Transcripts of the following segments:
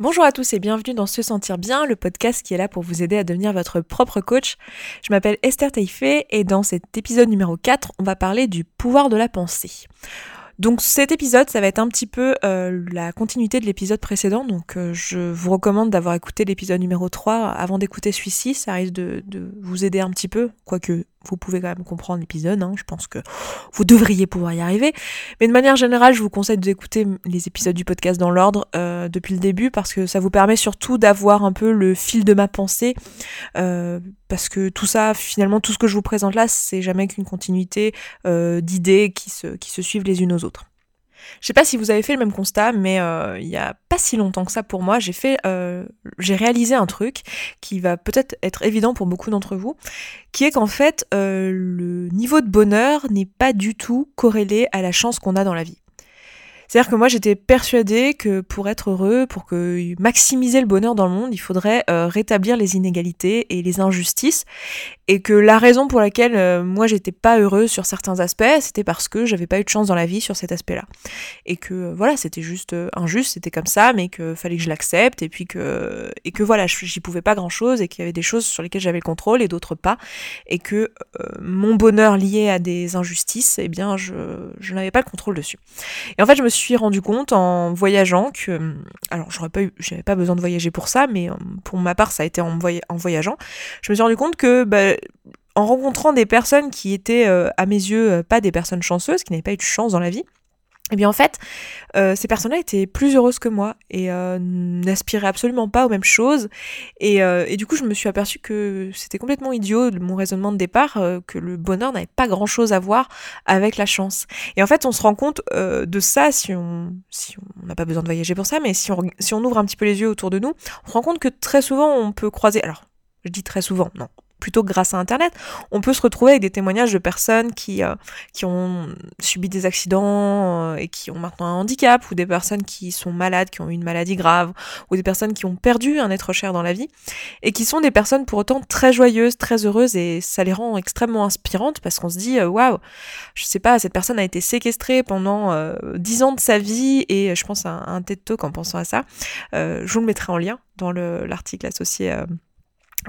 Bonjour à tous et bienvenue dans Se Sentir Bien, le podcast qui est là pour vous aider à devenir votre propre coach. Je m'appelle Esther Taïfé et dans cet épisode numéro 4, on va parler du pouvoir de la pensée. Donc cet épisode, ça va être un petit peu euh, la continuité de l'épisode précédent. Donc euh, je vous recommande d'avoir écouté l'épisode numéro 3 avant d'écouter celui-ci. Ça risque de, de, vous aider un petit peu, quoique vous pouvez quand même comprendre l'épisode. Hein. Je pense que vous devriez pouvoir y arriver. Mais de manière générale, je vous conseille d'écouter les épisodes du podcast dans l'ordre euh, depuis le début parce que ça vous permet surtout d'avoir un peu le fil de ma pensée. parce que tout ça, finalement, tout ce que je vous présente là, c'est jamais qu'une continuité d'idées qui se, qui se suivent les unes aux autres. Je sais pas si vous avez fait le même constat, mais euh, il y a pas si longtemps que ça pour moi, j'ai fait, euh, j'ai réalisé un truc qui va peut-être être évident pour beaucoup d'entre vous, qui est qu'en fait, euh, le niveau de bonheur n'est pas du tout corrélé à la chance qu'on a dans la vie. C'est-à-dire que moi j'étais persuadée que pour être heureux, pour que maximiser le bonheur dans le monde, il faudrait euh, rétablir les inégalités et les injustices et que la raison pour laquelle euh, moi j'étais pas heureuse sur certains aspects, c'était parce que j'avais pas eu de chance dans la vie sur cet aspect-là. Et que euh, voilà, c'était juste injuste, c'était comme ça, mais que fallait que je l'accepte et puis que et que voilà, j'y pouvais pas grand-chose et qu'il y avait des choses sur lesquelles j'avais le contrôle et d'autres pas et que mon bonheur lié à des injustices, eh bien je je n'avais pas le contrôle dessus. Et en fait, je me suis rendu compte en voyageant que, alors j'aurais pas eu, j'avais pas besoin de voyager pour ça, mais euh, pour ma part ça a été en, en voyageant, je me suis rendu compte que bah, en rencontrant des personnes qui étaient euh, à mes yeux euh, pas des personnes chanceuses, qui n'avaient pas eu de chance dans la vie, et eh bien en fait, euh, ces personnes-là étaient plus heureuses que moi et n'aspiraient absolument pas aux mêmes choses. Et, du coup, je me suis aperçue que c'était complètement idiot mon raisonnement de départ, que le bonheur n'avait pas grand-chose à voir avec la chance. Et en fait, on se rend compte de ça si on si on n'a pas besoin de voyager pour ça, mais si on si on ouvre un petit peu les yeux autour de nous, on se rend compte que très souvent on peut croiser. Alors, je dis très souvent, non, plutôt grâce à Internet, on peut se retrouver avec des témoignages de personnes qui, euh, qui ont subi des accidents euh, et qui ont maintenant un handicap, ou des personnes qui sont malades, qui ont eu une maladie grave, ou des personnes qui ont perdu un être cher dans la vie, et qui sont des personnes pour autant très joyeuses, très heureuses, et ça les rend extrêmement inspirantes parce qu'on se dit, euh, waouh, je sais pas, cette personne a été séquestrée pendant dix ans de sa vie, et je pense à un, un TED Talk en pensant à ça, je vous le mettrai en lien dans l'article associé à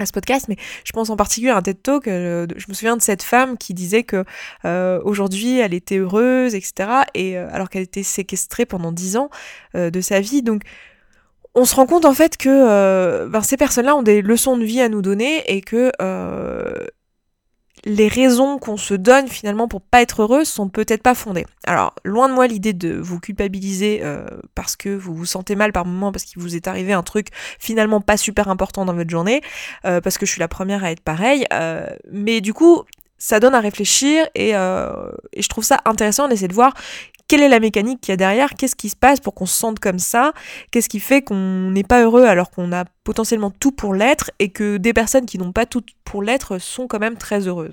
ce podcast, mais je pense en particulier à un TED Talk. Euh, je me souviens de cette femme qui disait que euh, aujourd'hui elle était heureuse, etc. Et euh, alors qu'elle était séquestrée pendant dix ans de sa vie, donc on se rend compte en fait que ben, ces personnes-là ont des leçons de vie à nous donner et que les raisons qu'on se donne finalement pour pas être heureuse sont peut-être pas fondées. Alors, loin de moi l'idée de vous culpabiliser euh, parce que vous vous sentez mal par moment, parce qu'il vous est arrivé un truc finalement pas super important dans votre journée, euh, parce que je suis la première à être pareil. Euh, mais du coup, ça donne à réfléchir et je trouve ça intéressant d'essayer de voir quelle est la mécanique qu'il y a derrière, qu'est-ce qui se passe pour qu'on se sente comme ça, qu'est-ce qui fait qu'on n'est pas heureux alors qu'on a potentiellement tout pour l'être et que des personnes qui n'ont pas tout pour l'être sont quand même très heureuses.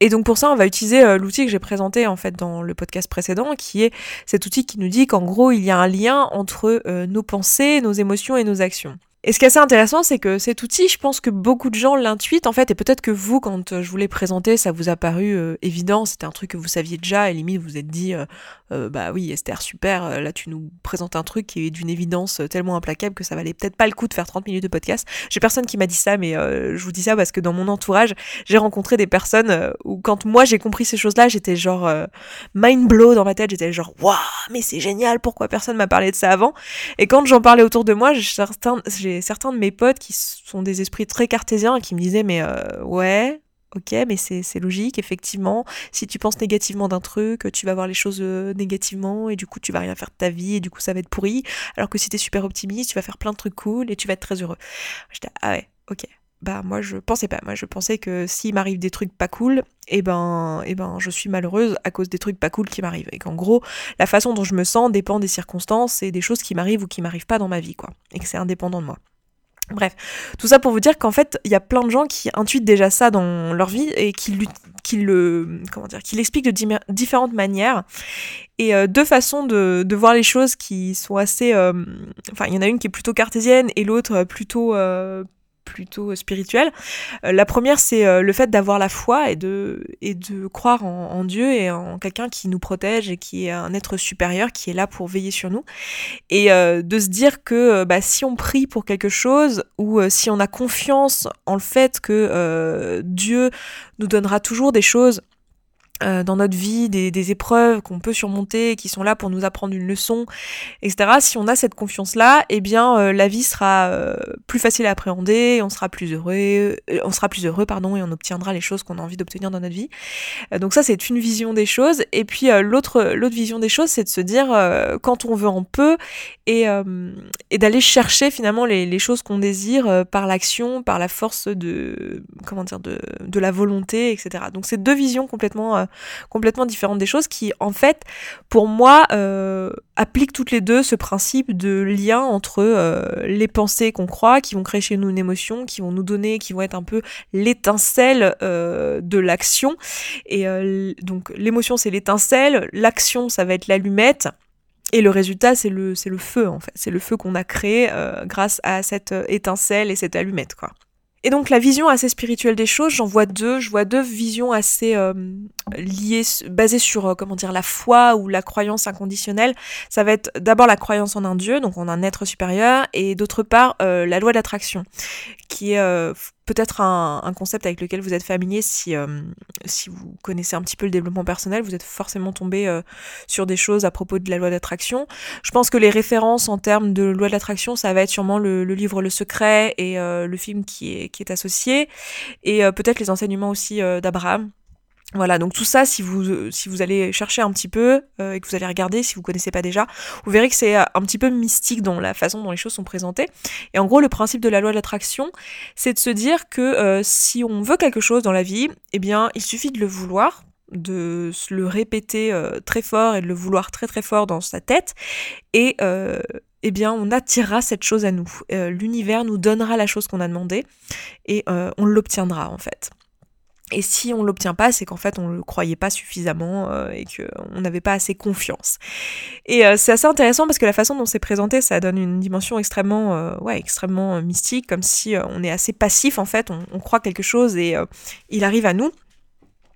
Et donc pour ça, on va utiliser euh, l'outil que j'ai présenté en fait dans le podcast précédent, qui est cet outil qui nous dit qu'en gros, il y a un lien entre euh, nos pensées, nos émotions et nos actions. Et ce qui est assez intéressant, c'est que cet outil, je pense que beaucoup de gens l'intuitent en fait, et peut-être que vous, quand euh, je vous l'ai présenté, ça vous a paru euh, évident, c'était un truc que vous saviez déjà, et limite vous vous êtes dit, euh, bah oui Esther, super, là tu nous présentes un truc qui est d'une évidence tellement implacable que ça valait peut-être pas le coup de faire 30 minutes de podcast. J'ai personne qui m'a dit ça, mais je vous dis ça parce que dans mon entourage, j'ai rencontré des personnes où quand moi j'ai compris ces choses-là, j'étais genre mind blow dans ma tête, j'étais genre, waouh, mais c'est génial, pourquoi personne m'a parlé de ça avant? Et quand j'en parlais autour de moi, j'ai certains de mes potes qui sont des esprits très cartésiens et qui me disaient mais euh, ouais, ok, mais c'est logique, effectivement. Si tu penses négativement d'un truc, tu vas voir les choses euh, négativement et du coup tu vas rien faire de ta vie et du coup ça va être pourri. Alors que si t'es super optimiste, tu vas faire plein de trucs cool et tu vas être très heureux. J'étais ah ouais, ok. Bah moi je pensais pas, moi je pensais que s'il m'arrive des trucs pas cool, et eh ben, eh ben je suis malheureuse à cause des trucs pas cool qui m'arrivent. Et qu'en gros, la façon dont je me sens dépend des circonstances et des choses qui m'arrivent ou qui m'arrivent pas dans ma vie, quoi. Et que c'est indépendant de moi. Bref, tout ça pour vous dire qu'en fait, il y a plein de gens qui intuitent déjà ça dans leur vie et qui, qui le comment dire, qui l'expliquent de différentes manières. Et euh, deux façons de, voir les choses qui sont assez, euh, enfin, il y en a une qui est plutôt cartésienne et l'autre plutôt euh, plutôt spirituelles. la première, c'est le fait d'avoir la foi et de, et de croire en, Dieu et en quelqu'un qui nous protège et qui est un être supérieur qui est là pour veiller sur nous. Et de se dire que bah, si on prie pour quelque chose ou si on a confiance en le fait que Dieu nous donnera toujours des choses euh, dans notre vie, des, épreuves qu'on peut surmonter, qui sont là pour nous apprendre une leçon, etc. Si on a cette confiance-là, eh bien euh, la vie sera euh, plus facile à appréhender, on sera plus heureux, on sera plus heureux, pardon, et on obtiendra les choses qu'on a envie d'obtenir dans notre vie. donc ça, c'est une vision des choses. Et puis l'autre l'autre vision des choses, c'est de se dire quand on veut en peu et, et d'aller chercher finalement les, les choses qu'on désire par l'action, par la force de comment dire de, de la volonté, etc. Donc c'est deux visions complètement complètement différentes des choses qui, en fait, pour moi, euh, appliquent toutes les deux ce principe de lien entre euh, les pensées qu'on croit, qui vont créer chez nous une émotion, qui vont nous donner, qui vont être un peu l'étincelle euh, de l'action. Et donc l'émotion, c'est l'étincelle, l'action, ça va être l'allumette. Et le résultat, c'est le, c'est le feu, en fait. C'est le feu qu'on a créé grâce à cette étincelle et cette allumette, quoi. Et donc la vision assez spirituelle des choses, j'en vois deux. Je vois deux visions assez euh, liées, basées sur euh, comment dire la foi ou la croyance inconditionnelle. Ça va être d'abord la croyance en un dieu, donc en un être supérieur, et d'autre part euh, la loi d'attraction, qui est peut-être un, concept avec lequel vous êtes familier si, euh, si vous connaissez un petit peu le développement personnel, vous êtes forcément tombé euh, sur des choses à propos de la loi d'attraction. Je pense que les références en termes de loi d'attraction, ça va être sûrement le, livre Le Secret et euh, le film qui est, qui est associé, et peut-être les enseignements aussi d'Abraham. Voilà, donc tout ça, si vous, si vous allez chercher un petit peu euh, et que vous allez regarder, si vous connaissez pas déjà, vous verrez que c'est euh, un petit peu mystique dans la façon dont les choses sont présentées. Et en gros, le principe de la loi de l'attraction, c'est de se dire que euh, si on veut quelque chose dans la vie, eh bien, il suffit de le vouloir, de le répéter très fort et de le vouloir très très fort dans sa tête, et eh bien, on attirera cette chose à nous. L'univers nous donnera la chose qu'on a demandé et on l'obtiendra en fait. Et si on l'obtient pas, c'est qu'en fait on le croyait pas suffisamment euh, et qu'on n'avait pas assez confiance. Et euh, c'est assez intéressant parce que la façon dont c'est présenté, ça donne une dimension extrêmement, euh, ouais, extrêmement mystique, comme si on est assez passif en fait, on, croit quelque chose et il arrive à nous.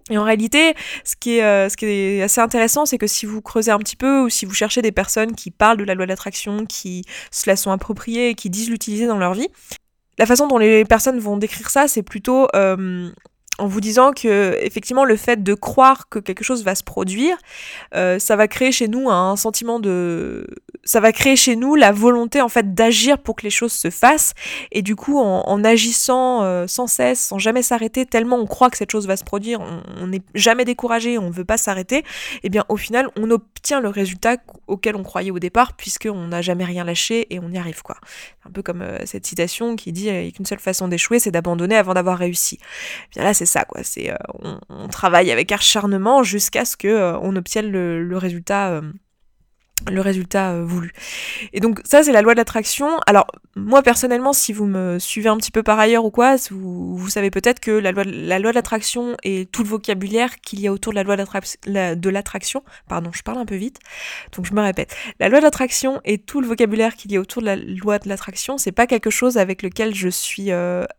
Et en réalité, ce qui est, ce qui est assez intéressant, c'est que si vous creusez un petit peu ou si vous cherchez des personnes qui parlent de la loi de l'attraction, qui se la sont appropriées et qui disent l'utiliser dans leur vie, la façon dont les personnes vont décrire ça, c'est plutôt en vous disant que effectivement le fait de croire que quelque chose va se produire, euh, ça va créer chez nous un sentiment de, ça va créer chez nous la volonté en fait d'agir pour que les choses se fassent et du coup en, agissant euh, sans cesse, sans jamais s'arrêter, tellement on croit que cette chose va se produire, on n'est jamais découragé, on veut pas s'arrêter, et eh bien au final on obtient le résultat auquel on croyait au départ puisqu'on n'a jamais rien lâché et on y arrive quoi. Un peu comme euh, cette citation qui dit qu'une seule façon d'échouer c'est d'abandonner avant d'avoir réussi. Eh bien là c'est ça, quoi. C'est, euh, on, travaille avec acharnement jusqu'à ce que euh, on obtienne le, résultat euh, le résultat voulu. Et donc ça c'est la loi de l'attraction. Alors moi personnellement si vous me suivez un petit peu par ailleurs ou quoi, vous, savez peut-être que la loi, la loi de l'attraction et tout le vocabulaire qu'il y a autour de la loi de l'attraction, pardon je parle un peu vite, donc je me répète, la loi de l'attraction et tout le vocabulaire qu'il y a autour de la loi de l'attraction, c'est pas quelque chose avec lequel je suis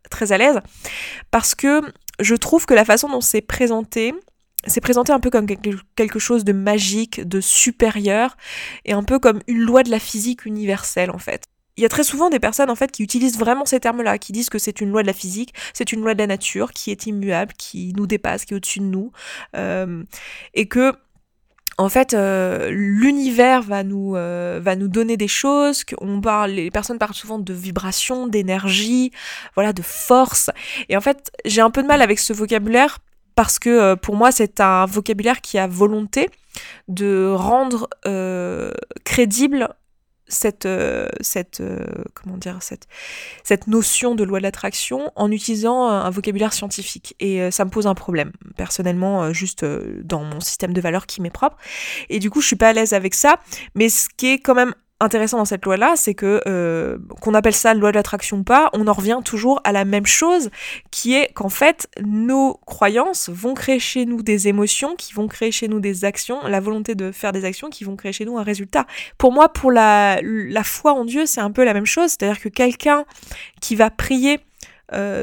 très à l'aise parce que je trouve que la façon dont c'est présenté, c'est présenté un peu comme quelque chose de magique, de supérieur, et un peu comme une loi de la physique universelle en fait. Il y a très souvent des personnes en fait qui utilisent vraiment ces termes-là, qui disent que c'est une loi de la physique, c'est une loi de la nature, qui est immuable, qui nous dépasse, qui est au-dessus de nous, euh, et que en fait, euh, l'univers va nous euh, va nous donner des choses. On parle, les personnes parlent souvent de vibration, d'énergie, voilà, de force. Et en fait, j'ai un peu de mal avec ce vocabulaire parce que euh, pour moi, c'est un vocabulaire qui a volonté de rendre crédible cette, euh, cette, euh, comment dire, cette, cette notion de loi de l'attraction en utilisant un, vocabulaire scientifique. Et euh, ça me pose un problème, personnellement, juste dans mon système de valeurs qui m'est propre. Et du coup, je suis pas à l'aise avec ça. Mais ce qui est quand même intéressant dans cette loi-là, c'est que euh, qu'on appelle ça loi de l'attraction ou pas, on en revient toujours à la même chose, qui est qu'en fait, nos croyances vont créer chez nous des émotions, qui vont créer chez nous des actions, la volonté de faire des actions qui vont créer chez nous un résultat. Pour moi, pour la, la foi en Dieu, c'est un peu la même chose, c'est-à-dire que quelqu'un qui va prier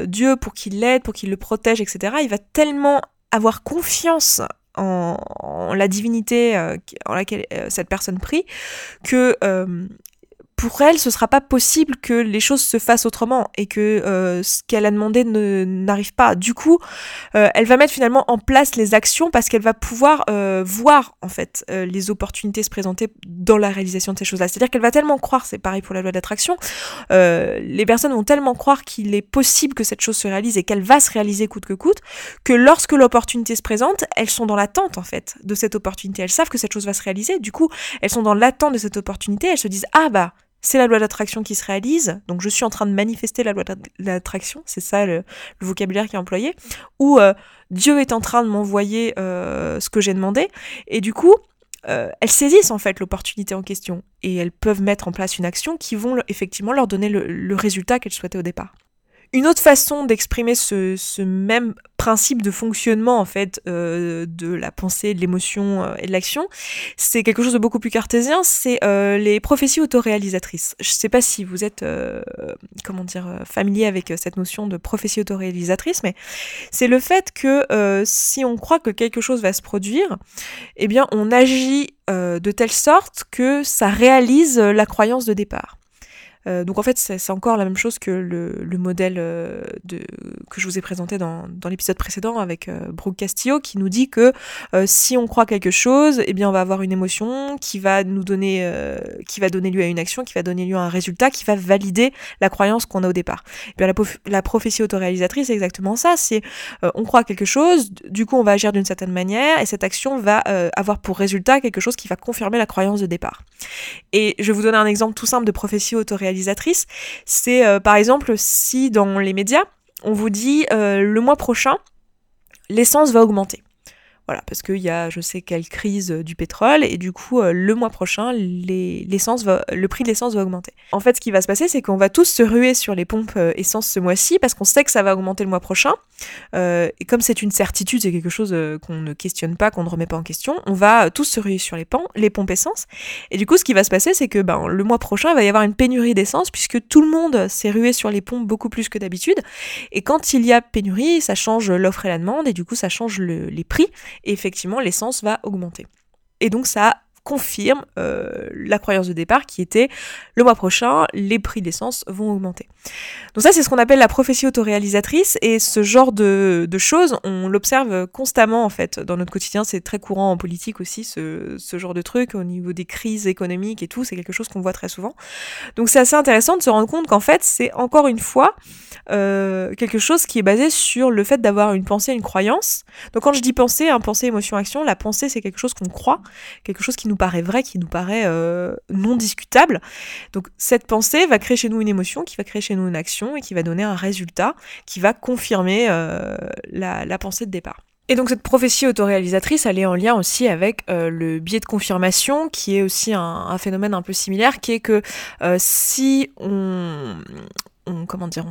Dieu pour qu'il l'aide, pour qu'il le protège, etc., il va tellement avoir confiance en, la divinité en laquelle cette personne prie que pour elle, ce sera pas possible que les choses se fassent autrement et que euh, ce qu'elle a demandé n'arrive pas. Du coup, euh, elle va mettre finalement en place les actions parce qu'elle va pouvoir euh, voir en fait les opportunités se présenter dans la réalisation de ces choses-là. C'est-à-dire qu'elle va tellement croire, c'est pareil pour la loi d'attraction, les personnes vont tellement croire qu'il est possible que cette chose se réalise et qu'elle va se réaliser coûte que coûte, que lorsque l'opportunité se présente, elles sont dans l'attente en fait de cette opportunité. Elles savent que cette chose va se réaliser. Du coup, elles sont dans l'attente de cette opportunité. Elles se disent ah bah c'est la loi d'attraction qui se réalise, donc je suis en train de manifester la loi d'attraction, c'est ça le, vocabulaire qui est employé, ou euh, Dieu est en train de m'envoyer euh, ce que j'ai demandé, et du coup, euh, elles saisissent en fait l'opportunité en question, et elles peuvent mettre en place une action qui vont effectivement leur donner le résultat qu'elles souhaitaient au départ. Une autre façon d'exprimer ce, même principe de fonctionnement en fait euh, de la pensée, de l'émotion euh, et de l'action, c'est quelque chose de beaucoup plus cartésien, c'est euh, les prophéties autoréalisatrices. Je ne sais pas si vous êtes comment dire familier avec cette notion de prophétie autoréalisatrice, mais c'est le fait que si on croit que quelque chose va se produire, eh bien on agit de telle sorte que ça réalise la croyance de départ. Euh, donc en fait, c'est encore la même chose que le, modèle euh, que je vous ai présenté dans, l'épisode précédent avec euh, Brooke Castillo, qui nous dit que si on croit quelque chose, eh bien on va avoir une émotion qui va nous donner, qui va donner lieu à une action, qui va donner lieu à un résultat, qui va valider la croyance qu'on a au départ. Et bien la, la prophétie autoréalisatrice, c'est exactement ça. C'est on croit quelque chose, du coup on va agir d'une certaine manière, et cette action va avoir pour résultat quelque chose qui va confirmer la croyance de départ. Et je vais vous donner un exemple tout simple de prophétie autoréalisatrice c'est euh, par exemple si dans les médias, on vous dit euh, le mois prochain, l'essence va augmenter. Voilà, parce qu'il y a je sais quelle crise du pétrole et du coup euh, le mois prochain l'essence va, le prix de l'essence va augmenter. En fait ce qui va se passer c'est qu'on va tous se ruer sur les pompes euh, essence ce mois-ci parce qu'on sait que ça va augmenter le mois prochain. Euh, et comme c'est une certitude, c'est quelque chose qu'on ne questionne pas, qu'on ne remet pas en question, on va tous se ruer sur les, les pompes essence. Et du coup ce qui va se passer c'est que ben, le mois prochain il va y avoir une pénurie d'essence puisque tout le monde s'est rué sur les pompes beaucoup plus que d'habitude. Et quand il y a pénurie ça change l'offre et la demande et du coup ça change les prix et effectivement l'essence va augmenter. Et donc ça confirme euh, la croyance de départ qui était le mois prochain, les prix d'essence vont augmenter. Donc ça, c'est ce qu'on appelle la prophétie autoréalisatrice et ce genre de, choses, on l'observe constamment en fait dans notre quotidien. C'est très courant en politique aussi, ce, genre de truc au niveau des crises économiques et tout. C'est quelque chose qu'on voit très souvent. Donc c'est assez intéressant de se rendre compte qu'en fait, c'est encore une fois euh, quelque chose qui est basé sur le fait d'avoir une pensée, une croyance. Donc quand je dis pensée, hein, pensée, émotion, action, la pensée c'est quelque chose qu'on croit, quelque chose qui nous paraît vrai, qui nous paraît euh, non discutable. Donc cette pensée va créer chez nous une émotion, qui va créer chez nous une action et qui va donner un résultat qui va confirmer euh, la, pensée de départ. Et donc cette prophétie autoréalisatrice, elle est en lien aussi avec euh, le biais de confirmation, qui est aussi un, phénomène un peu similaire, qui est que si on, comment dire,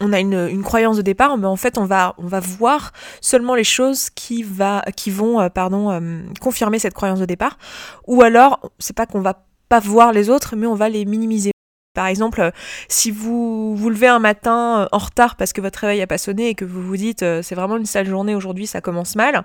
a une, croyance de départ, mais en fait on va, on va voir seulement les choses qui, va, qui vont euh, pardon, euh, confirmer cette croyance de départ, ou alors c'est pas qu'on va pas voir les autres, mais on va les minimiser. Par exemple, euh, si vous vous levez un matin en retard parce que votre réveil a pas sonné et que vous vous dites c'est vraiment une sale journée aujourd'hui, ça commence mal,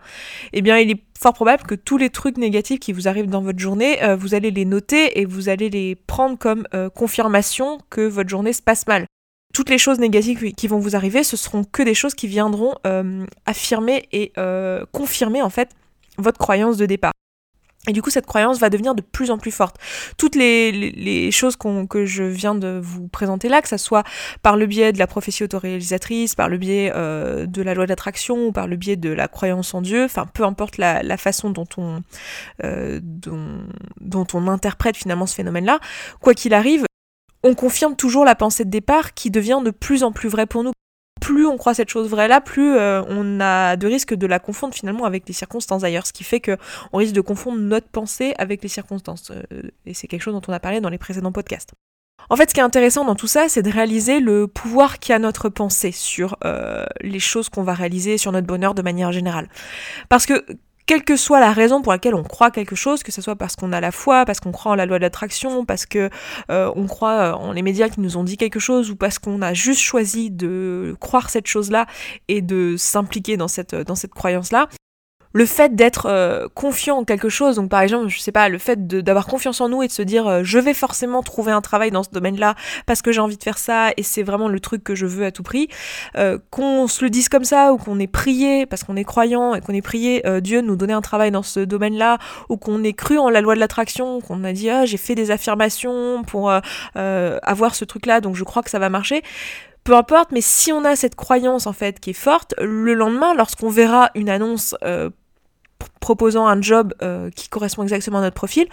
eh bien il est fort probable que tous les trucs négatifs qui vous arrivent dans votre journée, vous allez les noter et vous allez les prendre comme confirmation que votre journée se passe mal toutes les choses négatives qui vont vous arriver, ce seront que des choses qui viendront euh, affirmer et euh, confirmer en fait votre croyance de départ. Et du coup, cette croyance va devenir de plus en plus forte. Toutes les, choses que je viens de vous présenter là, que ce soit par le biais de la prophétie autoréalisatrice, par le biais euh, de la loi d'attraction ou par le biais de la croyance en Dieu, enfin peu importe la, façon dont on, dont, dont on interprète finalement ce phénomène-là, quoi qu'il arrive, on confirme toujours la pensée de départ qui devient de plus en plus vraie pour nous. Plus on croit cette chose vraie là, plus euh, on a de risques de la confondre finalement avec les circonstances ailleurs, ce qui fait que on risque de confondre notre pensée avec les circonstances. Euh, et c'est quelque chose dont on a parlé dans les précédents podcasts. En fait, ce qui est intéressant dans tout ça, c'est de réaliser le pouvoir qu'a notre pensée sur euh, les choses qu'on va réaliser, sur notre bonheur de manière générale. Parce que quelle que soit la raison pour laquelle on croit quelque chose, que ce soit parce qu'on a la foi, parce qu'on croit en la loi de l'attraction, parce que euh, on croit en les médias qui nous ont dit quelque chose, ou parce qu'on a juste choisi de croire cette chose-là et de s'impliquer dans cette, dans cette croyance-là, le fait d'être euh, confiant en quelque chose, donc par exemple, je sais pas, le fait d'avoir confiance en nous et de se dire euh, je vais forcément trouver un travail dans ce domaine-là parce que j'ai envie de faire ça et c'est vraiment le truc que je veux à tout prix, euh, qu'on se le dise comme ça ou qu'on ait prié parce qu'on est croyant et qu'on ait prié Dieu nous donner un travail dans ce domaine-là ou qu'on ait cru en la loi de l'attraction, qu'on a dit ah j'ai fait des affirmations pour avoir ce truc-là donc je crois que ça va marcher. Peu importe, mais si on a cette croyance en fait qui est forte, le lendemain, lorsqu'on verra une annonce proposant un job euh, qui correspond exactement à notre profil,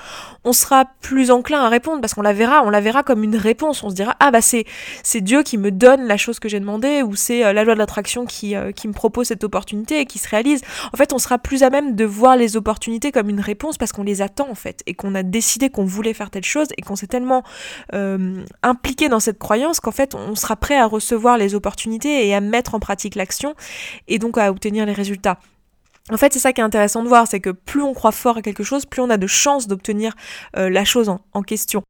on sera plus enclin à répondre parce qu'on la verra, on la verra comme une réponse. On se dira ah bah c'est c'est Dieu qui me donne la chose que j'ai demandé ou c'est euh, la loi de l'attraction qui euh, qui me propose cette opportunité et qui se réalise. En fait, on sera plus à même de voir les opportunités comme une réponse parce qu'on les attend en fait et qu'on a décidé qu'on voulait faire telle chose et qu'on s'est tellement impliqué dans cette croyance qu'en fait on sera prêt à recevoir les opportunités et à mettre en pratique l'action et donc à obtenir les résultats. En fait, c'est ça qui est intéressant de voir, c'est que plus on croit fort à quelque chose, plus on a de chances d'obtenir euh, la chose en question.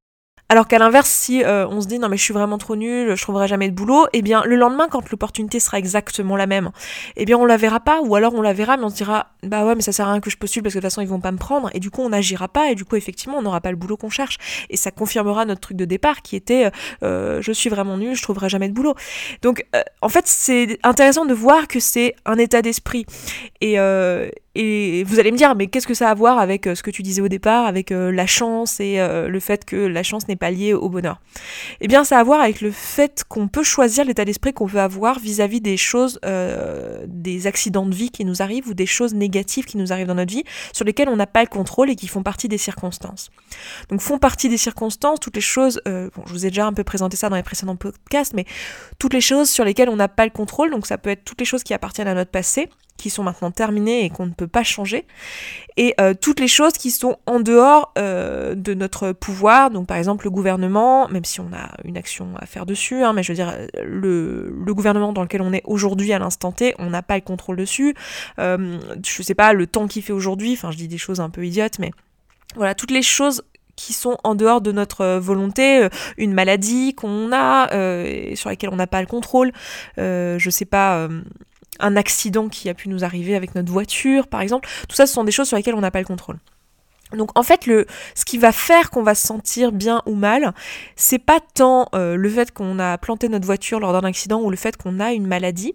Alors qu'à l'inverse, si euh, on se dit non mais je suis vraiment trop nul, je trouverai jamais de boulot, eh bien le lendemain quand l'opportunité sera exactement la même, eh bien on la verra pas ou alors on la verra mais on se dira bah ouais mais ça sert à rien que je postule parce que de toute façon ils vont pas me prendre et du coup on n'agira pas et du coup effectivement on n'aura pas le boulot qu'on cherche et ça confirmera notre truc de départ qui était euh, je suis vraiment nul, je trouverai jamais de boulot. Donc euh, en fait c'est intéressant de voir que c'est un état d'esprit et et vous allez me dire, mais qu'est-ce que ça a à voir avec euh, ce que tu disais au départ, avec euh, la chance et euh, le fait que la chance n'est pas liée au bonheur? Eh bien, ça a à voir avec le fait qu'on peut choisir l'état d'esprit qu'on veut avoir vis-à-vis des choses, des accidents de vie qui nous arrivent ou des choses négatives qui nous arrivent dans notre vie, sur lesquelles on n'a pas le contrôle et qui font partie des circonstances. Donc, font partie des circonstances toutes les choses, bon, je vous ai déjà un peu présenté ça dans les précédents podcasts, mais toutes les choses sur lesquelles on n'a pas le contrôle, donc ça peut être toutes les choses qui appartiennent à notre passé, qui sont maintenant terminées et qu'on ne peut pas changer, et euh, toutes les choses qui sont en dehors euh, de notre pouvoir, donc par exemple le gouvernement, même si on a une action à faire dessus, hein, mais je veux dire, le, gouvernement dans lequel on est aujourd'hui à l'instant T, on n'a pas le contrôle dessus, euh, je sais pas, le temps qu'il fait aujourd'hui, enfin je dis des choses un peu idiotes, mais voilà, toutes les choses qui sont en dehors de notre volonté, une maladie qu'on a, sur laquelle on n'a pas le contrôle, je sais pas un accident qui a pu nous arriver avec notre voiture, par exemple. Tout ça, ce sont des choses sur lesquelles on n'a pas le contrôle. Donc en fait, le, ce qui va faire qu'on va se sentir bien ou mal, c'est pas tant euh, le fait qu'on a planté notre voiture lors d'un accident ou le fait qu'on a une maladie.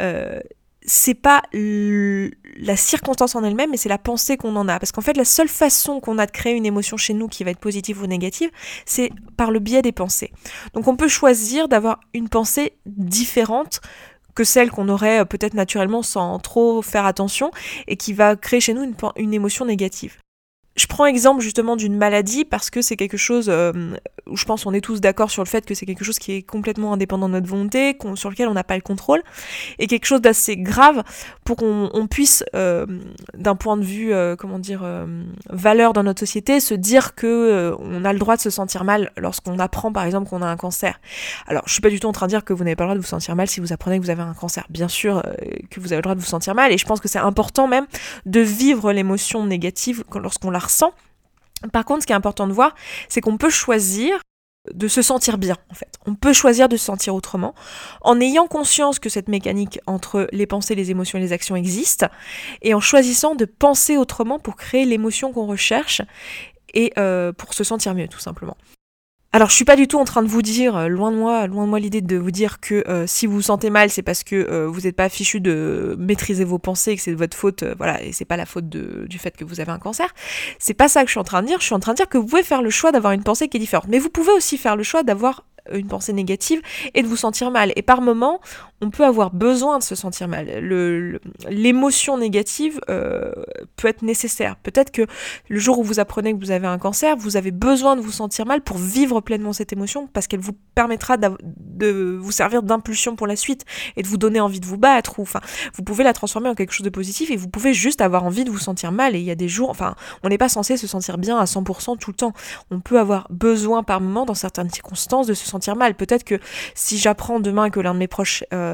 Euh, c'est pas la circonstance en elle-même, mais c'est la pensée qu'on en a. Parce qu'en fait, la seule façon qu'on a de créer une émotion chez nous qui va être positive ou négative, c'est par le biais des pensées. Donc on peut choisir d'avoir une pensée différente que celle qu'on aurait euh, peut-être naturellement sans trop faire attention et qui va créer chez nous une, une émotion négative. Je prends exemple justement d'une maladie parce que c'est quelque chose euh, où je pense on est tous d'accord sur le fait que c'est quelque chose qui est complètement indépendant de notre volonté, sur lequel on n'a pas le contrôle, et quelque chose d'assez grave pour qu'on puisse, euh, d'un point de vue, euh, comment dire, valeur dans notre société, se dire que on a le droit de se sentir mal lorsqu'on apprend par exemple qu'on a un cancer. Alors je suis pas du tout en train de dire que vous n'avez pas le droit de vous sentir mal si vous apprenez que vous avez un cancer. Bien sûr que vous avez le droit de vous sentir mal, et je pense que c'est important même de vivre l'émotion négative lorsqu'on la ressent. Par contre, ce qui est important de voir, c'est qu'on peut choisir de se sentir bien en fait. On peut choisir de se sentir autrement en ayant conscience que cette mécanique entre les pensées, les émotions et les actions existe et en choisissant de penser autrement pour créer l'émotion qu'on recherche et euh, pour se sentir mieux tout simplement. Alors je suis pas du tout en train de vous dire, euh, loin de moi, loin de moi l'idée de vous dire que euh, si vous vous sentez mal, c'est parce que euh, vous n'êtes pas fichu de maîtriser vos pensées et que c'est de votre faute, voilà, et c'est pas la faute du fait que vous avez un cancer. C'est pas ça que je suis en train de dire, je suis en train de dire que vous pouvez faire le choix d'avoir une pensée qui est différente. Mais vous pouvez aussi faire le choix d'avoir une pensée négative et de vous sentir mal. Et par moment, on peut avoir besoin de se sentir mal. L'émotion négative euh, peut être nécessaire. Peut-être que le jour où vous apprenez que vous avez un cancer, vous avez besoin de vous sentir mal pour vivre pleinement cette émotion parce qu'elle vous permettra de vous servir d'impulsion pour la suite et de vous donner envie de vous battre. Vous pouvez la transformer en quelque chose de positif et vous pouvez juste avoir envie de vous sentir mal. Et il y a des jours, enfin, on n'est pas censé se sentir bien à 100% tout le temps. On peut avoir besoin par moment, dans certaines circonstances, de se sentir mal. Peut-être que si j'apprends demain que l'un de mes proches euh,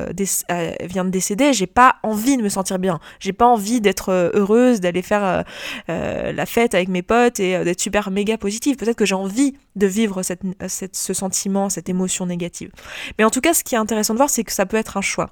euh, vient de décéder, j'ai pas envie de me sentir bien. J'ai pas envie d'être heureuse, d'aller faire la fête avec mes potes et d'être super méga positive. Peut-être que j'ai envie de vivre ce sentiment, cette émotion négative. Mais en tout cas, ce qui est intéressant de voir, c'est que ça peut être un choix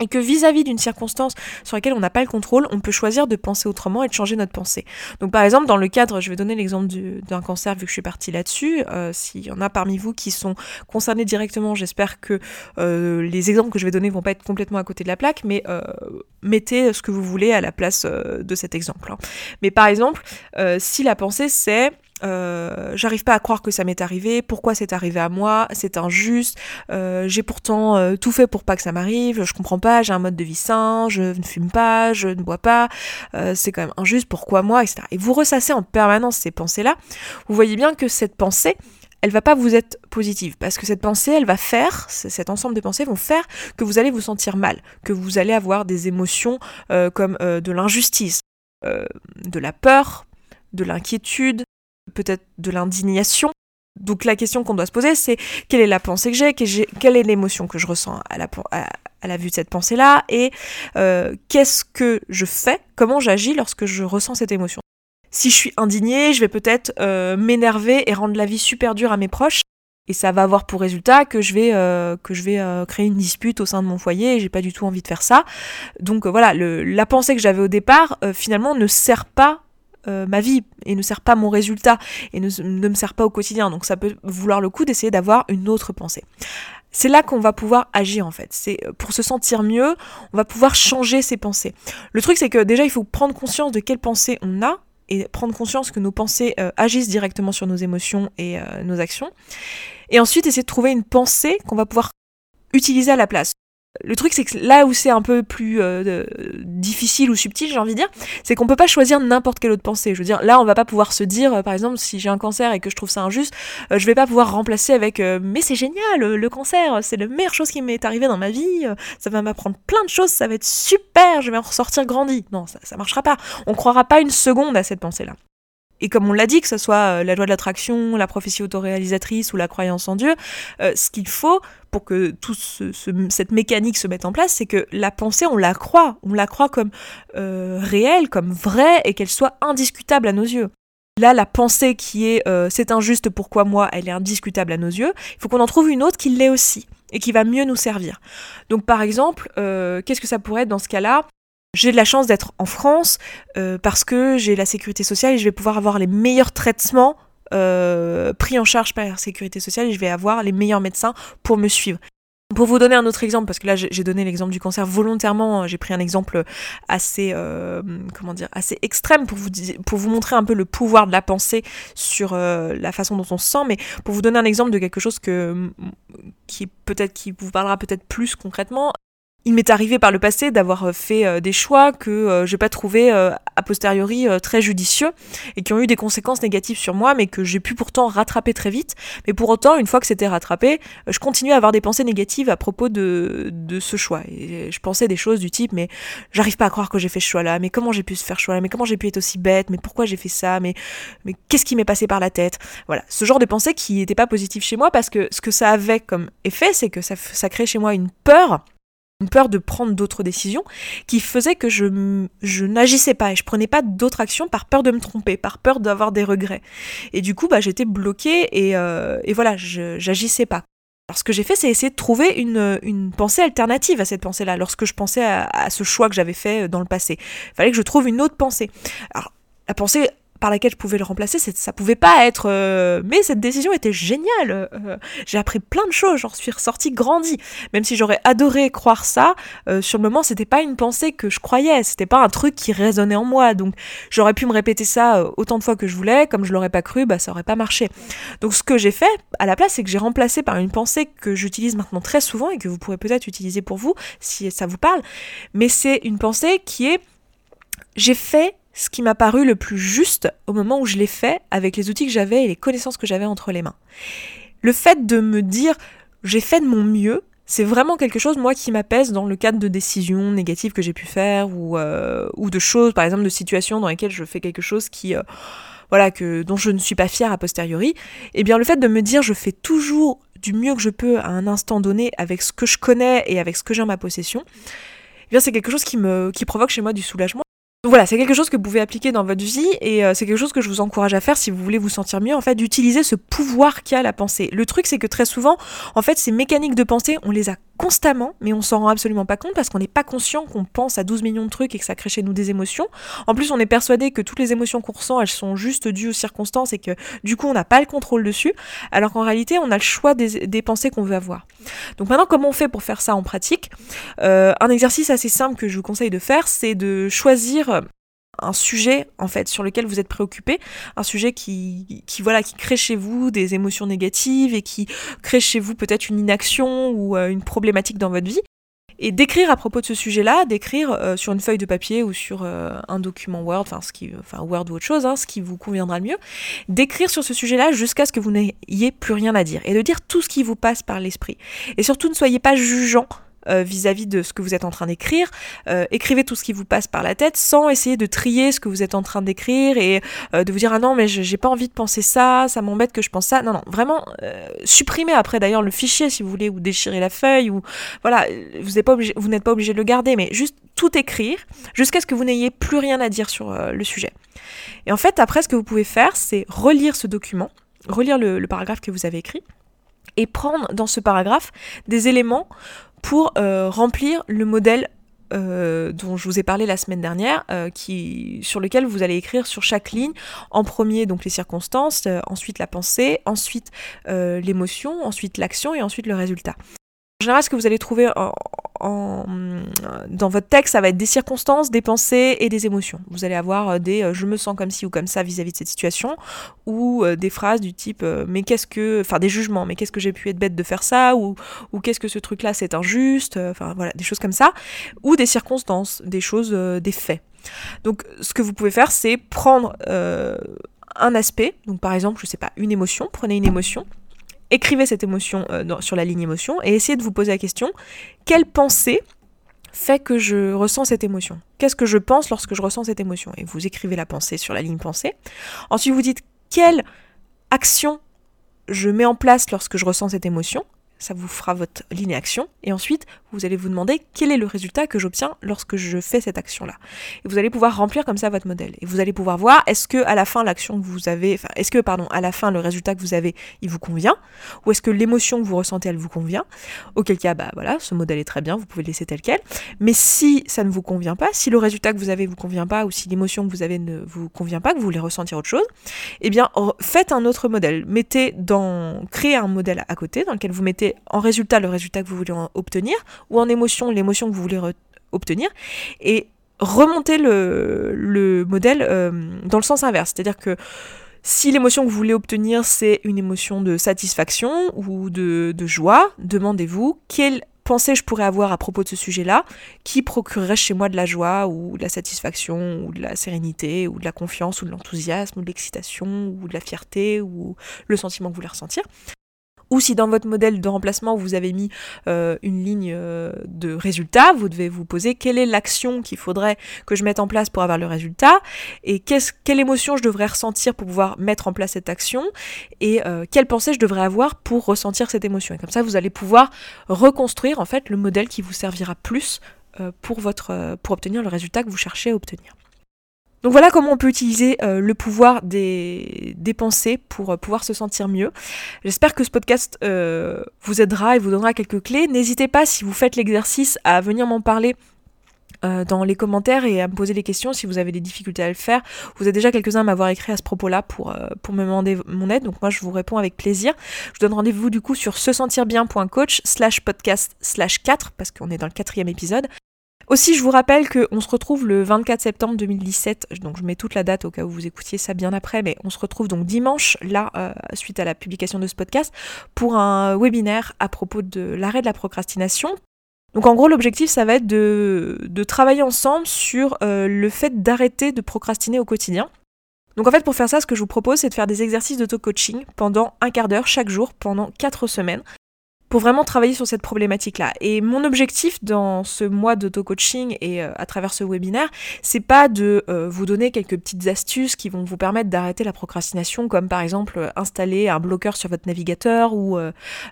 et que vis-à-vis d'une circonstance sur laquelle on n'a pas le contrôle, on peut choisir de penser autrement et de changer notre pensée. Donc par exemple, dans le cadre, je vais donner l'exemple d'un cancer vu que je suis partie là-dessus, euh, s'il y en a parmi vous qui sont concernés directement, j'espère que euh, les exemples que je vais donner vont pas être complètement à côté de la plaque, mais euh, mettez ce que vous voulez à la place de cet exemple. Hein. Mais par exemple, si la pensée c'est euh, j'arrive pas à croire que ça m'est arrivé, pourquoi c'est arrivé à moi, c'est injuste, euh, j'ai pourtant euh, tout fait pour pas que ça m'arrive, je comprends pas, j'ai un mode de vie sain, je ne fume pas, je ne bois pas, c'est quand même injuste, pourquoi moi, etc. Et vous ressassez en permanence ces pensées-là, vous voyez bien que cette pensée, elle va pas vous être positive. Parce que cette pensée, elle va faire, cet ensemble de pensées vont faire que vous allez vous sentir mal, que vous allez avoir des émotions comme de l'injustice, de la peur, de l'inquiétude, peut-être de l'indignation. Donc la question qu'on doit se poser, c'est quelle est la pensée que j'ai, quelle est l'émotion que je ressens à la, vue de cette pensée-là, et euh, qu'est-ce que je fais, comment j'agis lorsque je ressens cette émotion. Si je suis indignée, je vais peut-être euh, m'énerver et rendre la vie super dure à mes proches, et ça va avoir pour résultat que je vais, euh, que je vais créer une dispute au sein de mon foyer, et j'ai pas du tout envie de faire ça. Donc voilà, la pensée que j'avais au départ, finalement, ne sert pas euh, ma vie et ne sert pas mon résultat et ne, me sert pas au quotidien. Donc ça peut vouloir le coup d'essayer d'avoir une autre pensée. C'est là qu'on va pouvoir agir en fait. C'est euh, pour se sentir mieux, on va pouvoir changer ses pensées. Le truc c'est que déjà il faut prendre conscience de quelles pensées on a et prendre conscience que nos pensées euh, agissent directement sur nos émotions et nos actions. Et ensuite essayer de trouver une pensée qu'on va pouvoir utiliser à la place le truc, c'est que là où c'est un peu plus euh, difficile ou subtil, j'ai envie de dire, c'est qu'on peut pas choisir n'importe quelle autre pensée. Je veux dire, là, on va pas pouvoir se dire, euh, par exemple, si j'ai un cancer et que je trouve ça injuste, euh, je vais pas pouvoir remplacer avec mais c'est génial, le cancer, c'est la meilleure chose qui m'est arrivée dans ma vie, ça va m'apprendre plein de choses, ça va être super, je vais en ressortir grandi. Non, ça, ça marchera pas. On croira pas une seconde à cette pensée-là. Et comme on l'a dit, que ce soit la loi de l'attraction, la prophétie autoréalisatrice ou la croyance en Dieu, ce qu'il faut pour que toute cette mécanique se mette en place, c'est que la pensée, on la croit, on la croit comme euh, réelle, comme vraie, et qu'elle soit indiscutable à nos yeux. Là, la pensée qui est euh, c'est injuste, pourquoi moi, elle est indiscutable à nos yeux, il faut qu'on en trouve une autre qui l'est aussi, et qui va mieux nous servir. Donc par exemple, euh, qu'est-ce que ça pourrait être dans ce cas-là? J'ai de la chance d'être en France parce que j'ai la sécurité sociale et je vais pouvoir avoir les meilleurs traitements euh, pris en charge par la sécurité sociale et je vais avoir les meilleurs médecins pour me suivre. Pour vous donner un autre exemple, parce que là j'ai donné l'exemple du cancer volontairement, hein, j'ai pris un exemple assez, euh, comment dire, assez extrême pour vous, pour vous montrer un peu le pouvoir de la pensée sur euh, la façon dont on se sent, mais pour vous donner un exemple de quelque chose que, qui peut-être qui vous parlera peut-être plus concrètement, il m'est arrivé par le passé d'avoir euh, fait euh, des choix que euh, j'ai pas trouvé a posteriori très judicieux et qui ont eu des conséquences négatives sur moi, mais que j'ai pu pourtant rattraper très vite. Mais pour autant, une fois que c'était rattrapé, je continuais à avoir des pensées négatives à propos de, de ce choix. Et je pensais des choses du type, mais j'arrive pas à croire que j'ai fait ce choix-là, mais comment j'ai pu se faire ce choix-là, mais comment j'ai pu être aussi bête, mais pourquoi j'ai fait ça, mais, mais qu'est-ce qui m'est passé par la tête? Voilà, ce genre de pensées qui n'étaient pas positives chez moi parce que ce que ça avait comme effet, c'est que ça, ça crée chez moi une peur une peur de prendre d'autres décisions qui faisait que je, je n'agissais pas et je prenais pas d'autres actions par peur de me tromper, par peur d'avoir des regrets. Et du coup, bah, j'étais bloquée et, euh, et voilà, j'agissais pas. Alors ce que j'ai fait, c'est essayer de trouver une, une, pensée alternative à cette pensée-là, lorsque je pensais à, à ce choix que j'avais fait dans le passé. Il fallait que je trouve une autre pensée. Alors la pensée par laquelle je pouvais le remplacer, ça pouvait pas être. Euh, mais cette décision était géniale. Euh, j'ai appris plein de choses, j'en suis ressortie grandie. Même si j'aurais adoré croire ça, euh, sur le moment, c'était pas une pensée que je croyais, c'était pas un truc qui résonnait en moi. Donc j'aurais pu me répéter ça autant de fois que je voulais, comme je l'aurais pas cru, bah ça aurait pas marché. Donc ce que j'ai fait à la place, c'est que j'ai remplacé par une pensée que j'utilise maintenant très souvent et que vous pourrez peut-être utiliser pour vous si ça vous parle. Mais c'est une pensée qui est j'ai fait ce qui m'a paru le plus juste au moment où je l'ai fait avec les outils que j'avais et les connaissances que j'avais entre les mains. Le fait de me dire j'ai fait de mon mieux, c'est vraiment quelque chose, moi, qui m'apaise dans le cadre de décisions négatives que j'ai pu faire ou, euh, ou de choses, par exemple, de situations dans lesquelles je fais quelque chose qui, euh, voilà, que, dont je ne suis pas fière a posteriori. Eh bien, le fait de me dire je fais toujours du mieux que je peux à un instant donné avec ce que je connais et avec ce que j'ai en ma possession, eh bien c'est quelque chose qui me qui provoque chez moi du soulagement voilà, c'est quelque chose que vous pouvez appliquer dans votre vie et euh, c'est quelque chose que je vous encourage à faire si vous voulez vous sentir mieux, en fait, d'utiliser ce pouvoir qu'a la pensée. Le truc, c'est que très souvent, en fait, ces mécaniques de pensée, on les a constamment, mais on s'en rend absolument pas compte parce qu'on n'est pas conscient qu'on pense à 12 millions de trucs et que ça crée chez nous des émotions. En plus, on est persuadé que toutes les émotions qu'on ressent, elles sont juste dues aux circonstances et que du coup, on n'a pas le contrôle dessus, alors qu'en réalité, on a le choix des, pensées qu'on veut avoir. Donc maintenant, comment on fait pour faire ça en pratique? Euh, Un exercice assez simple que je vous conseille de faire, c'est de choisir un sujet en fait sur lequel vous êtes préoccupé, un sujet qui, qui voilà qui crée chez vous des émotions négatives et qui crée chez vous peut-être une inaction ou euh, une problématique dans votre vie. Et d'écrire à propos de ce sujet-là, d'écrire euh, sur une feuille de papier ou sur euh, un document Word, enfin ce qui, enfin Word ou autre chose, hein, ce qui vous conviendra le mieux, d'écrire sur ce sujet-là jusqu'à ce que vous n'ayez plus rien à dire et de dire tout ce qui vous passe par l'esprit. Et surtout ne soyez pas jugeant euh, vis-à-vis de ce que vous êtes en train d'écrire. Euh, écrivez tout ce qui vous passe par la tête sans essayer de trier ce que vous êtes en train d'écrire et euh, de vous dire ah non mais j'ai pas envie de penser ça, ça m'embête que je pense ça. Non non, vraiment supprimez après d'ailleurs le fichier si vous voulez ou déchirer la feuille ou voilà, vous n'êtes pas obligé, vous n'êtes pas obligé de le garder mais juste tout écrire jusqu'à ce que vous n'ayez plus rien à dire sur le sujet. Et en fait après ce que vous pouvez faire c'est relire ce document, relire le paragraphe que vous avez écrit et prendre dans ce paragraphe des éléments pour euh, remplir le modèle euh, dont je vous ai parlé la semaine dernière, euh, sur lequel vous allez écrire sur chaque ligne, en premier donc les circonstances, ensuite la pensée, ensuite l'émotion, ensuite l'action et ensuite le résultat. En général, ce que vous allez trouver en, dans votre texte, ça va être des circonstances, des pensées et des émotions. Vous allez avoir euh, des euh, je me sens comme ci ou comme ça vis-à-vis de cette situation, ou euh, des phrases du type mais qu'est-ce que. Enfin, des jugements, mais qu'est-ce que j'ai pu être bête de faire ça, ou, ou qu'est-ce que ce truc-là c'est injuste, enfin voilà, des choses comme ça, ou des circonstances, des choses, des faits. Donc, ce que vous pouvez faire, c'est prendre un aspect, donc par exemple, je sais pas, une émotion, prenez une émotion écrivez cette émotion euh, sur la ligne émotion et essayez de vous poser la question quelle pensée fait que je ressens cette émotion? Qu'est-ce que je pense lorsque je ressens cette émotion? Et vous écrivez la pensée sur la ligne pensée. Ensuite, vous dites quelle action je mets en place lorsque je ressens cette émotion? Ça vous fera votre ligne action, et ensuite vous allez vous demander quel est le résultat que j'obtiens lorsque je fais cette action-là. Et vous allez pouvoir remplir comme ça votre modèle. Et vous allez pouvoir voir est-ce que à la fin l'action que vous avez, enfin est-ce que pardon, à la fin le résultat que vous avez, il vous convient, ou est-ce que l'émotion que vous ressentez elle vous convient? Auquel cas, bah voilà, ce modèle est très bien, vous pouvez le laisser tel quel. Mais si ça ne vous convient pas, si le résultat que vous avez vous convient pas, ou si l'émotion que vous avez ne vous convient pas, que vous voulez ressentir autre chose, eh bien faites un autre modèle. Mettez dans, créez un modèle à côté dans lequel vous mettez en résultat le résultat que vous voulez obtenir, ou en émotion l'émotion que vous voulez obtenir, et remonter le, modèle euh, dans le sens inverse. C'est-à-dire que si l'émotion que vous voulez obtenir, c'est une émotion de satisfaction ou de, de joie, demandez-vous quelle pensée je pourrais avoir à propos de ce sujet-là qui procurerait chez moi de la joie ou de la satisfaction ou de la sérénité ou de la confiance ou de l'enthousiasme ou de l'excitation ou de la fierté ou le sentiment que vous voulez ressentir ou si dans votre modèle de remplacement vous avez mis euh, une ligne euh, de résultat, vous devez vous poser quelle est l'action qu'il faudrait que je mette en place pour avoir le résultat et quelle émotion je devrais ressentir pour pouvoir mettre en place cette action et euh, quelle pensée je devrais avoir pour ressentir cette émotion. Et comme ça, vous allez pouvoir reconstruire en fait le modèle qui vous servira plus pour, votre, pour obtenir le résultat que vous cherchez à obtenir. Donc voilà comment on peut utiliser euh, le pouvoir des, pensées pour euh, pouvoir se sentir mieux. J'espère que ce podcast euh, vous aidera et vous donnera quelques clés. N'hésitez pas si vous faites l'exercice à venir m'en parler dans les commentaires et à me poser des questions si vous avez des difficultés à le faire. Vous êtes déjà quelques-uns à m'avoir écrit à ce propos-là pour, pour me demander mon aide, donc moi je vous réponds avec plaisir. Je vous donne rendez-vous du coup sur se sentir bien.coach slash podcast slash 4 parce qu'on est dans le quatrième épisode. Aussi, je vous rappelle qu'on se retrouve le 24 septembre 2017, donc je mets toute la date au cas où vous écoutiez ça bien après, mais on se retrouve donc dimanche, là, euh, suite à la publication de ce podcast, pour un webinaire à propos de l'arrêt de la procrastination. Donc en gros, l'objectif, ça va être de, travailler ensemble sur euh, le fait d'arrêter de procrastiner au quotidien. Donc en fait, pour faire ça, ce que je vous propose, c'est de faire des exercices d'auto-coaching pendant un quart d'heure chaque jour, pendant quatre semaines pour vraiment travailler sur cette problématique-là. Et mon objectif dans ce mois d'auto-coaching et euh, à travers ce webinaire, c'est pas de euh, vous donner quelques petites astuces qui vont vous permettre d'arrêter la procrastination, comme par exemple installer un bloqueur sur votre navigateur ou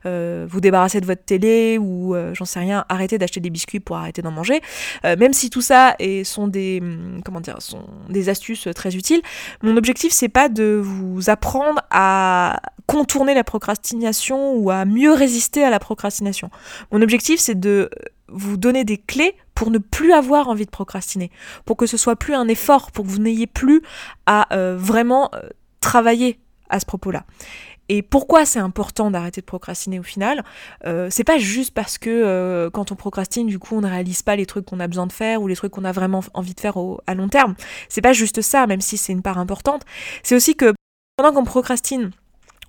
vous débarrasser de votre télé ou j'en sais rien, arrêter d'acheter des biscuits pour arrêter d'en manger. même si tout ça est, sont des hum, comment dire, sont des astuces très utiles, mon objectif c'est pas de vous apprendre à contourner la procrastination ou à mieux résister à la procrastination. Mon objectif, c'est de vous donner des clés pour ne plus avoir envie de procrastiner, pour que ce soit plus un effort, pour que vous n'ayez plus à euh, vraiment euh, travailler à ce propos-là. Et pourquoi c'est important d'arrêter de procrastiner au final? Euh, C'est pas juste parce que quand on procrastine, du coup, on ne réalise pas les trucs qu'on a besoin de faire ou les trucs qu'on a vraiment envie de faire à long terme. C'est pas juste ça, même si c'est une part importante. C'est aussi que pendant qu'on procrastine,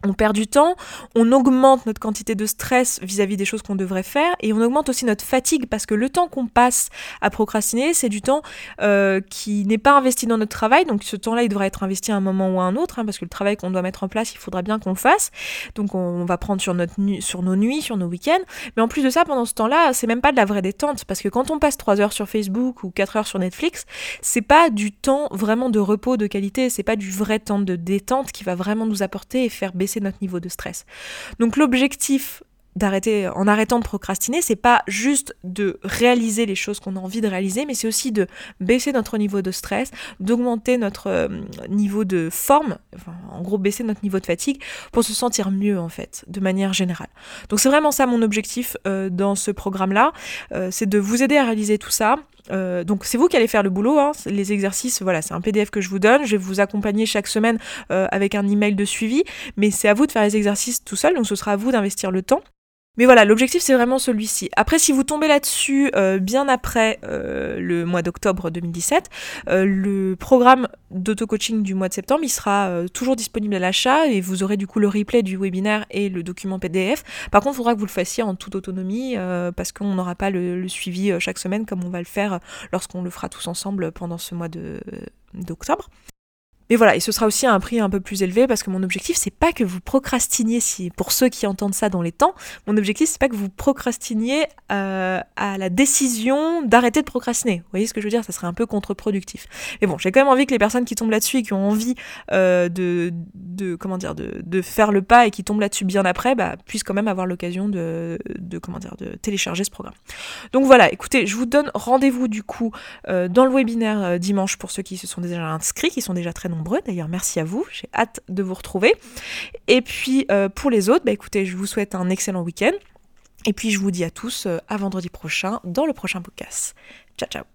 on perd du temps, on augmente notre quantité de stress vis-à-vis des choses qu'on devrait faire et on augmente aussi notre fatigue parce que le temps qu'on passe à procrastiner, c'est du temps euh, qui n'est pas investi dans notre travail. Donc ce temps-là, il devrait être investi à un moment ou à un autre hein, parce que le travail qu'on doit mettre en place, il faudra bien qu'on le fasse. Donc on, va prendre sur, nos nuits, sur nos week-ends. Mais en plus de ça, pendant ce temps-là, c'est même pas de la vraie détente parce que quand on passe 3 heures sur Facebook ou 4 heures sur Netflix, c'est pas du temps vraiment de repos de qualité, c'est pas du vrai temps de détente qui va vraiment nous apporter et faire baisser notre niveau de stress. Donc l'objectif d'arrêter en arrêtant de procrastiner, c'est pas juste de réaliser les choses qu'on a envie de réaliser, mais c'est aussi de baisser notre niveau de stress, d'augmenter notre euh, niveau de forme, en gros baisser notre niveau de fatigue pour se sentir mieux en fait, de manière générale. Donc c'est vraiment ça mon objectif euh, dans ce programme-là, euh, c'est de vous aider à réaliser tout ça, euh, donc c'est vous qui allez faire le boulot. Hein. Les exercices, voilà, c'est un PDF que je vous donne. Je vais vous accompagner chaque semaine euh, avec un email de suivi, mais c'est à vous de faire les exercices tout seul. Donc ce sera à vous d'investir le temps. Mais voilà, l'objectif c'est vraiment celui-ci. Après, si vous tombez là-dessus euh, bien après euh, le mois d'octobre 2017, euh, le programme d'auto-coaching du mois de septembre, il sera toujours disponible à l'achat et vous aurez du coup le replay du webinaire et le document PDF. Par contre, il faudra que vous le fassiez en toute autonomie parce qu'on n'aura pas le, le, suivi chaque semaine comme on va le faire lorsqu'on le fera tous ensemble pendant ce mois d'octobre. Mais voilà, et ce sera aussi à un prix un peu plus élevé parce que mon objectif c'est pas que vous procrastiniez, si pour ceux qui entendent ça dans les temps, mon objectif c'est pas que vous procrastiniez euh, à la décision d'arrêter de procrastiner. Vous voyez ce que je veux dire? Ça serait un peu contre-productif. Mais bon, j'ai quand même envie que les personnes qui tombent là-dessus et qui ont envie euh, de, de, faire le pas et qui tombent là-dessus bien après, bah, puissent quand même avoir l'occasion de, comment de télécharger ce programme. Donc voilà, écoutez, je vous donne rendez-vous du coup euh, dans le webinaire dimanche pour ceux qui se sont déjà inscrits, qui sont déjà très D'ailleurs, merci à vous. J'ai hâte de vous retrouver. Et puis, euh, pour les autres, bah, écoutez, je vous souhaite un excellent week-end. Et puis, je vous dis à tous euh, à vendredi prochain dans le prochain podcast. Ciao, ciao.